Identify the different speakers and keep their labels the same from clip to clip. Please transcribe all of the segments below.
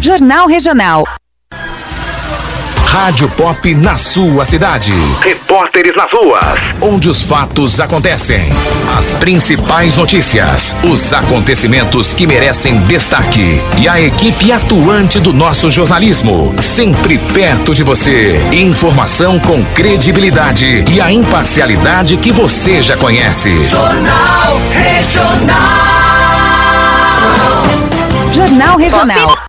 Speaker 1: Jornal Regional.
Speaker 2: Rádio Pop na sua cidade. Repórteres nas ruas. Onde os fatos acontecem. As principais notícias. Os acontecimentos que merecem destaque. E a equipe atuante do nosso jornalismo. Sempre perto de você. Informação com credibilidade e a imparcialidade que você já conhece.
Speaker 3: Jornal Regional.
Speaker 1: Jornal Regional.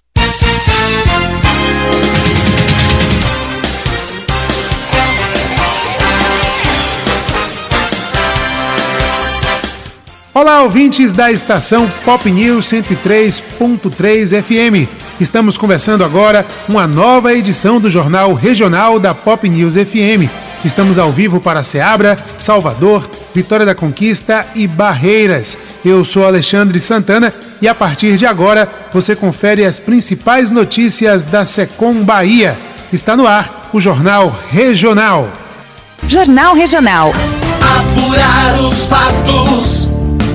Speaker 4: Olá, ouvintes da estação Pop News 103.3 FM. Estamos conversando agora uma nova edição do Jornal Regional da Pop News FM. Estamos ao vivo para Ceabra, Salvador, Vitória da Conquista e Barreiras. Eu sou Alexandre Santana e a partir de agora você confere as principais notícias da Secom Bahia. Está no ar o Jornal Regional.
Speaker 1: Jornal Regional.
Speaker 3: Apurar os fatos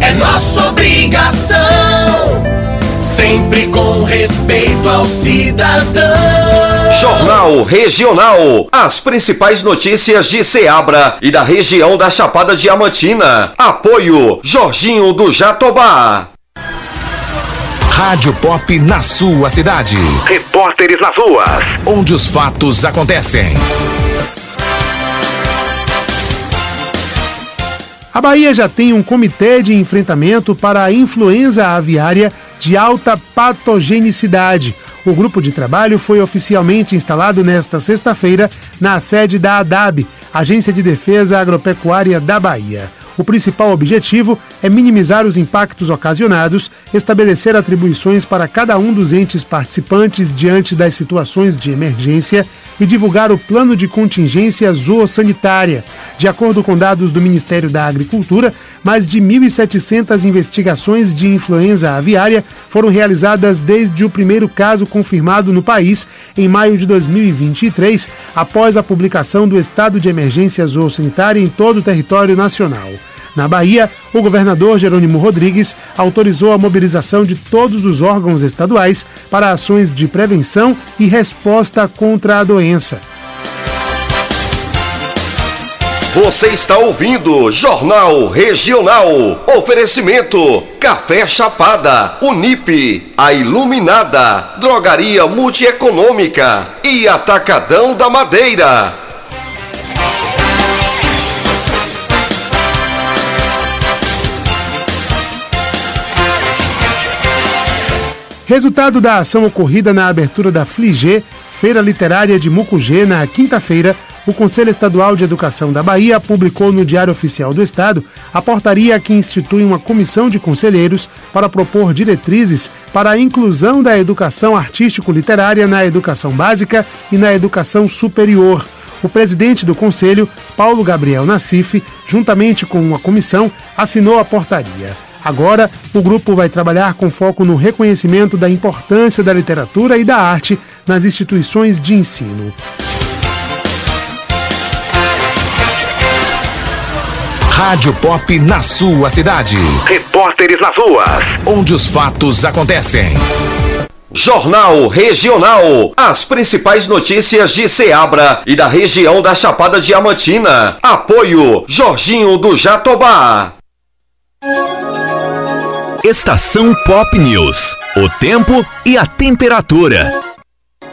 Speaker 3: é nossa obrigação, sempre com respeito ao cidadão.
Speaker 5: Jornal Regional. As principais notícias de Ceabra e da região da Chapada Diamantina. Apoio Jorginho do Jatobá.
Speaker 2: Rádio Pop na sua cidade. Repórteres nas ruas. Onde os fatos acontecem.
Speaker 4: A Bahia já tem um comitê de enfrentamento para a influenza aviária de alta patogenicidade. O grupo de trabalho foi oficialmente instalado nesta sexta-feira na sede da ADAB, Agência de Defesa Agropecuária da Bahia. O principal objetivo é minimizar os impactos ocasionados, estabelecer atribuições para cada um dos entes participantes diante das situações de emergência e divulgar o plano de contingência zoossanitária. De acordo com dados do Ministério da Agricultura, mais de 1.700 investigações de influenza aviária foram realizadas desde o primeiro caso confirmado no país em maio de 2023, após a publicação do estado de emergência zoossanitária em todo o território nacional. Na Bahia, o governador Jerônimo Rodrigues autorizou a mobilização de todos os órgãos estaduais para ações de prevenção e resposta contra a doença.
Speaker 5: Você está ouvindo Jornal Regional. Oferecimento: Café Chapada, Unip, A Iluminada, Drogaria Multieconômica e Atacadão da Madeira.
Speaker 4: Resultado da ação ocorrida na abertura da Fligê, Feira Literária de Mucugê, na quinta-feira, o Conselho Estadual de Educação da Bahia publicou no Diário Oficial do Estado a portaria que institui uma comissão de conselheiros para propor diretrizes para a inclusão da educação artístico-literária na educação básica e na educação superior. O presidente do Conselho, Paulo Gabriel Nassif, juntamente com uma comissão, assinou a portaria. Agora, o grupo vai trabalhar com foco no reconhecimento da importância da literatura e da arte nas instituições de ensino.
Speaker 2: Rádio Pop na sua cidade. Repórteres nas ruas. Onde os fatos acontecem.
Speaker 5: Jornal Regional. As principais notícias de Ceabra e da região da Chapada Diamantina. Apoio Jorginho do Jatobá.
Speaker 2: Estação Pop News. O tempo e a temperatura.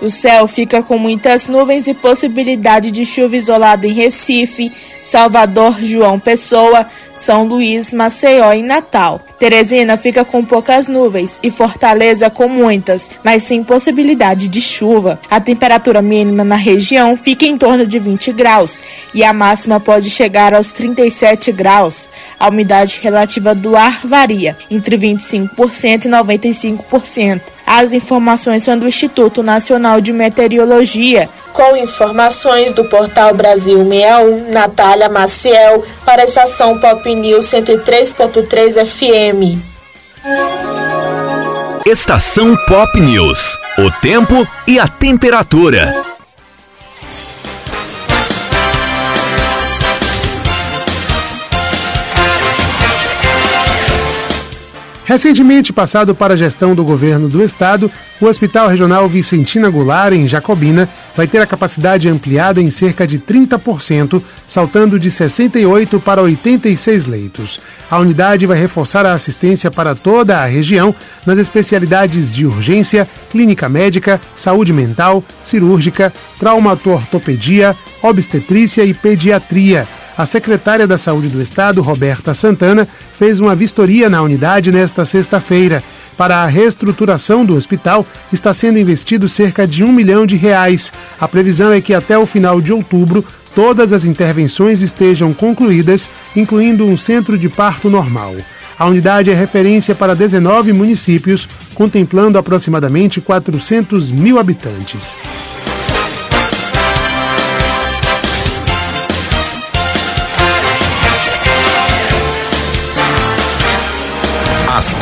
Speaker 6: O céu fica com muitas nuvens e possibilidade de chuva isolada em Recife, Salvador, João Pessoa, São Luís, Maceió e Natal. Teresina fica com poucas nuvens e Fortaleza com muitas, mas sem possibilidade de chuva. A temperatura mínima na região fica em torno de 20 graus e a máxima pode chegar aos 37 graus. A umidade relativa do ar varia entre 25% e 95%. As informações são do Instituto Nacional de Meteorologia, com informações do portal Brasil 61, Natália Maciel, para a estação Pop News 103.3 FM.
Speaker 2: Estação Pop News. O tempo e a temperatura.
Speaker 4: Recentemente passado para a gestão do governo do estado, o Hospital Regional Vicentina Goulart, em Jacobina, vai ter a capacidade ampliada em cerca de 30%, saltando de 68 para 86 leitos. A unidade vai reforçar a assistência para toda a região nas especialidades de urgência, clínica médica, saúde mental, cirúrgica, traumatortopedia, obstetrícia e pediatria a secretária da Saúde do Estado, Roberta Santana, fez uma vistoria na unidade nesta sexta-feira. Para a reestruturação do hospital, está sendo investido cerca de um milhão de reais. A previsão é que até o final de outubro todas as intervenções estejam concluídas, incluindo um centro de parto normal. A unidade é referência para 19 municípios, contemplando aproximadamente 400 mil habitantes.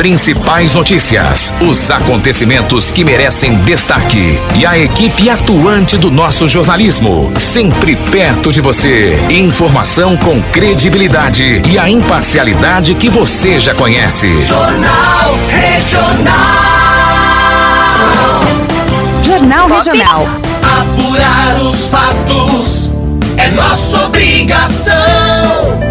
Speaker 2: Principais notícias, os acontecimentos que merecem destaque e a equipe atuante do nosso jornalismo, sempre perto de você. Informação com credibilidade e a imparcialidade que você já conhece.
Speaker 3: Jornal Regional.
Speaker 1: Jornal Regional.
Speaker 3: Apurar os fatos é nossa obrigação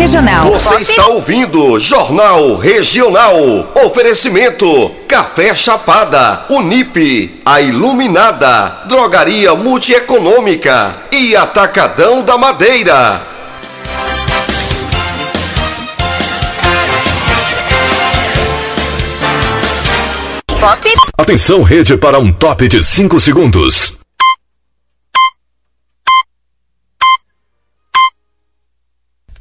Speaker 1: Regional.
Speaker 5: Você está ouvindo Jornal Regional. Oferecimento: Café Chapada, Unip, A Iluminada, Drogaria Multieconômica e Atacadão da Madeira.
Speaker 2: Atenção, rede, para um top de 5 segundos.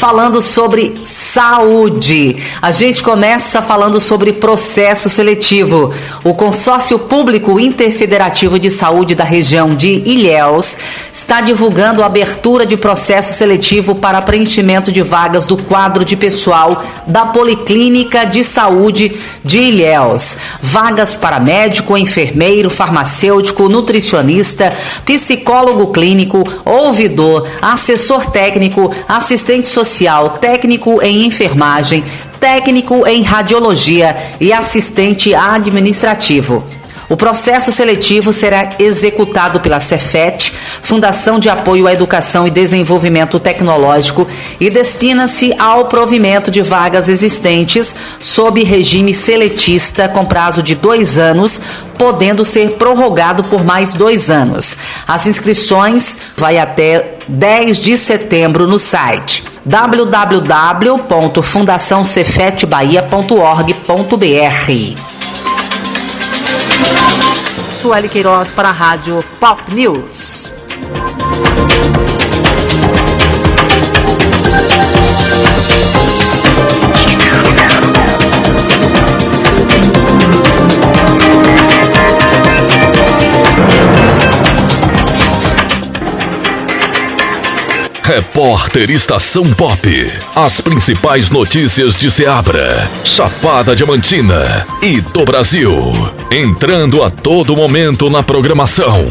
Speaker 7: Falando sobre saúde. A gente começa falando sobre processo seletivo. O Consórcio Público Interfederativo de Saúde da região de Ilhéus está divulgando a abertura de processo seletivo para preenchimento de vagas do quadro de pessoal da Policlínica de Saúde de Ilhéus. Vagas para médico, enfermeiro, farmacêutico, nutricionista, psicólogo clínico, ouvidor, assessor técnico, assistente social social, técnico em enfermagem, técnico em radiologia e assistente administrativo. O processo seletivo será executado pela Cefet, Fundação de Apoio à Educação e Desenvolvimento Tecnológico, e destina-se ao provimento de vagas existentes sob regime seletista com prazo de dois anos, podendo ser prorrogado por mais dois anos. As inscrições vai até 10 de setembro no site www.fundaçãocefetebahia.org.br
Speaker 8: Sueli Queiroz para a Rádio Pop News.
Speaker 2: Repórter Estação Pop. As principais notícias de Seabra, Chapada Diamantina e do Brasil. Entrando a todo momento na programação.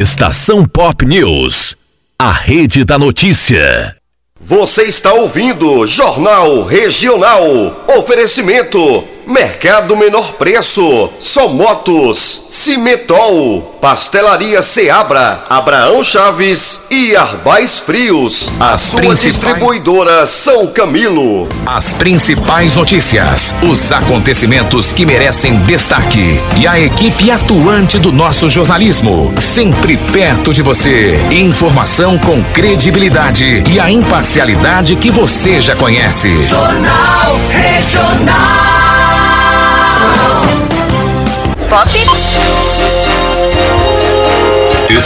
Speaker 2: Estação Pop News. A rede da notícia.
Speaker 5: Você está ouvindo Jornal Regional. Oferecimento Mercado Menor Preço, Só Motos, Cimetol, Pastelaria Seabra, Abraão Chaves e Arbais Frios. A
Speaker 2: As
Speaker 5: sua
Speaker 2: principais-
Speaker 5: distribuidora São Camilo.
Speaker 2: As principais notícias, os acontecimentos que merecem destaque e a equipe atuante do nosso jornalismo, sempre perto de você. Informação com credibilidade e a imparcialidade que você já conhece.
Speaker 3: Jornal Regional.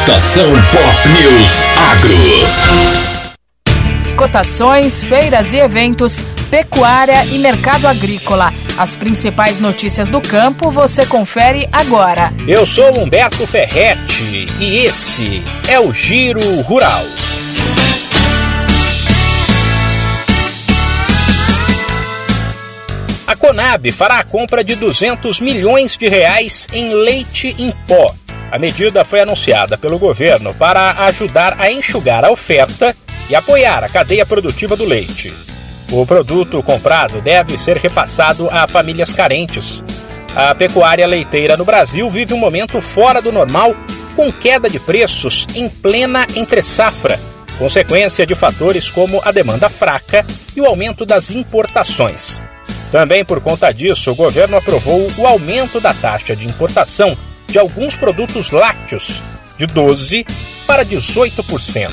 Speaker 2: Estação Pop News Agro.
Speaker 8: Cotações, feiras e eventos, pecuária e mercado agrícola. As principais notícias do campo você confere agora.
Speaker 9: Eu sou Humberto Ferretti e esse é o Giro Rural. Conab fará a compra de 200 milhões de reais em leite em pó. A medida foi anunciada pelo governo para ajudar a enxugar a oferta e apoiar a cadeia produtiva do leite. O produto comprado deve ser repassado a famílias carentes. A pecuária leiteira no Brasil vive um momento fora do normal, com queda de preços em plena entre-safra, consequência de fatores como a demanda fraca e o aumento das importações. Também por conta disso, o governo aprovou o aumento da taxa de importação de alguns produtos lácteos, de 12% para 18%.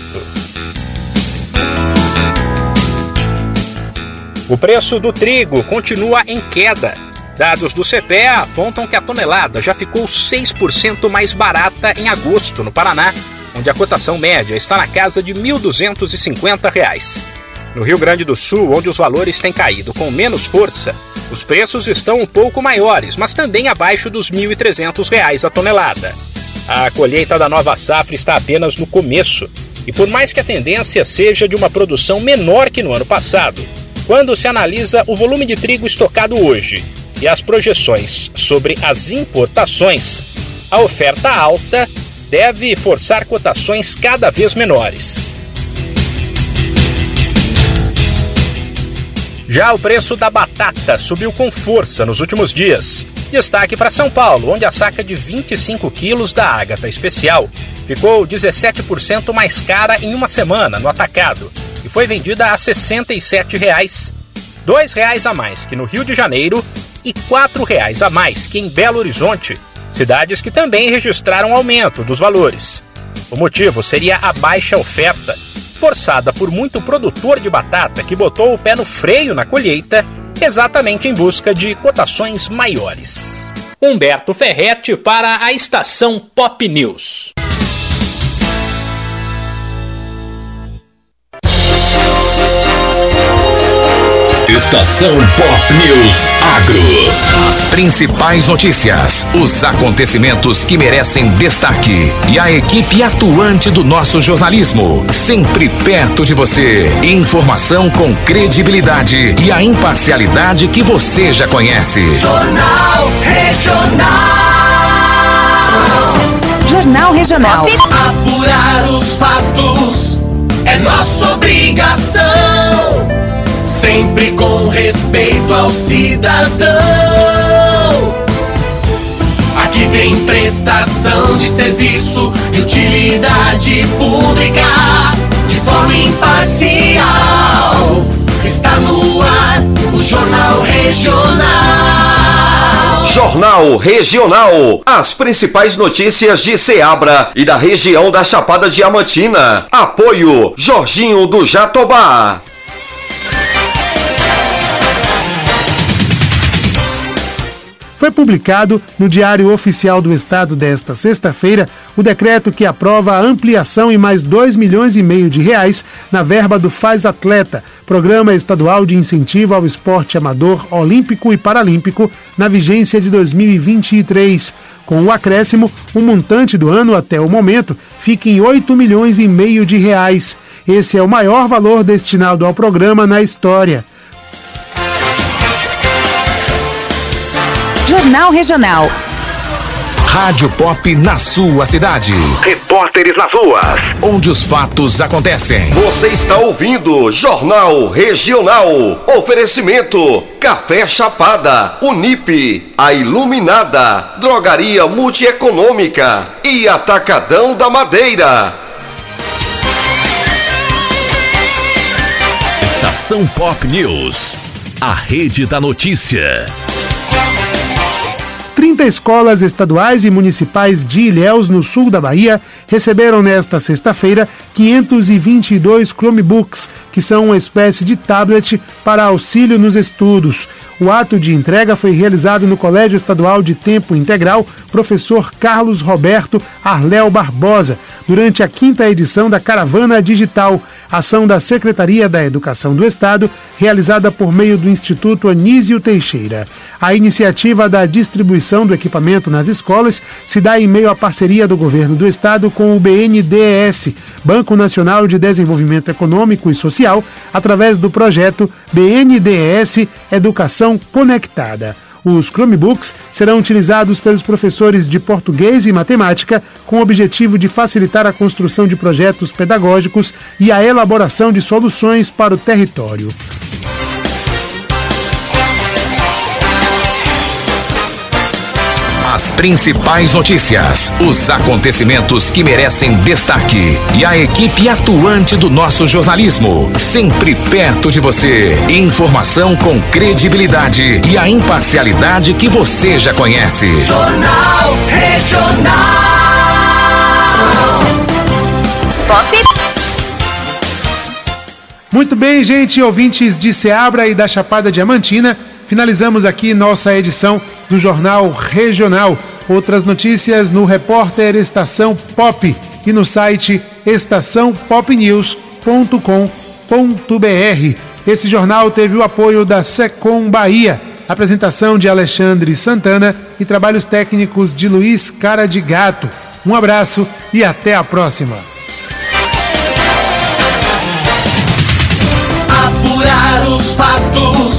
Speaker 9: O preço do trigo continua em queda. Dados do CPEA apontam que a tonelada já ficou 6% mais barata em agosto, no Paraná, onde a cotação média está na casa de 1.250 reais. No Rio Grande do Sul, onde os valores têm caído com menos força, os preços estão um pouco maiores, mas também abaixo dos 1.300 reais a tonelada. A colheita da nova safra está apenas no começo, e por mais que a tendência seja de uma produção menor que no ano passado, quando se analisa o volume de trigo estocado hoje e as projeções sobre as importações, a oferta alta deve forçar cotações cada vez menores. Já o preço da batata subiu com força nos últimos dias. Destaque para São Paulo, onde a saca de 25 quilos da ágata especial ficou 17% mais cara em uma semana no atacado e foi vendida a 67 reais, 2 reais a mais que no Rio de Janeiro e 4 reais a mais que em Belo Horizonte, cidades que também registraram aumento dos valores. O motivo seria a baixa oferta, forçada por muito produtor de batata que botou o pé no freio na colheita, exatamente em busca de cotações maiores. Humberto Ferretti para a estação Pop News.
Speaker 2: Estação Pop News Agro. As principais notícias, os acontecimentos que merecem destaque e a equipe atuante do nosso jornalismo, sempre perto de você. Informação com credibilidade e a imparcialidade que você já conhece.
Speaker 3: Jornal Regional.
Speaker 1: Jornal Regional.
Speaker 3: Apurar os fatos é nossa obrigação. Sempre com respeito ao cidadão. Aqui tem prestação de serviço e utilidade pública de forma imparcial. Está no ar o Jornal Regional.
Speaker 5: Jornal Regional. As principais notícias de Ceabra e da região da Chapada Diamantina. Apoio Jorginho do Jatobá.
Speaker 4: Foi publicado no Diário Oficial do Estado desta sexta-feira o decreto que aprova a ampliação em mais 2 milhões e meio de reais na verba do Faz Atleta, Programa Estadual de Incentivo ao Esporte Amador Olímpico e Paralímpico, na vigência de 2023. Com o acréscimo, o montante do ano até o momento fica em 8 milhões e meio de reais. Esse é o maior valor destinado ao programa na história.
Speaker 1: Jornal Regional.
Speaker 2: Rádio Pop na sua cidade. Repórteres nas ruas, onde os fatos acontecem.
Speaker 5: Você está ouvindo Jornal Regional. Oferecimento: Café Chapada, Unip, a Iluminada, Drogaria Multieconômica e Atacadão da Madeira.
Speaker 2: Estação Pop News. A rede da notícia.
Speaker 4: 30 escolas estaduais e municipais de Ilhéus, no sul da Bahia, receberam nesta sexta-feira 522 Chromebooks, que são uma espécie de tablet para auxílio nos estudos. O ato de entrega foi realizado no Colégio Estadual de Tempo Integral Professor Carlos Roberto Arléu Barbosa, durante a quinta edição da Caravana Digital, ação da Secretaria da Educação do Estado, realizada por meio do Instituto Anísio Teixeira. A iniciativa da distribuição do equipamento nas escolas se dá em meio à parceria do governo do estado com o BNDES, Banco Nacional de Desenvolvimento Econômico e Social, através do projeto BNDES Educação Conectada. Os Chromebooks serão utilizados pelos professores de português e matemática com o objetivo de facilitar a construção de projetos pedagógicos e a elaboração de soluções para o território.
Speaker 2: As principais notícias, os acontecimentos que merecem destaque e a equipe atuante do nosso jornalismo, sempre perto de você. Informação com credibilidade e a imparcialidade que você já conhece.
Speaker 3: Jornal Regional.
Speaker 4: Pop. Muito bem, gente, ouvintes de Seabra e da Chapada Diamantina. Finalizamos aqui nossa edição do Jornal Regional. Outras notícias no repórter Estação Pop e no site estaçãopopnews.com.br. Esse jornal teve o apoio da Secom Bahia, apresentação de Alexandre Santana e trabalhos técnicos de Luiz Cara de Gato. Um abraço e até a próxima.
Speaker 3: Apurar os fatos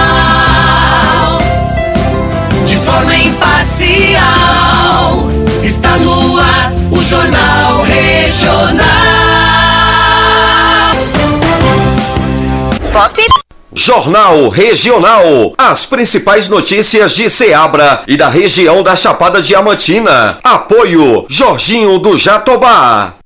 Speaker 5: Pop. Jornal Regional. As principais notícias de Ceabra e da região da Chapada Diamantina. Apoio Jorginho do Jatobá.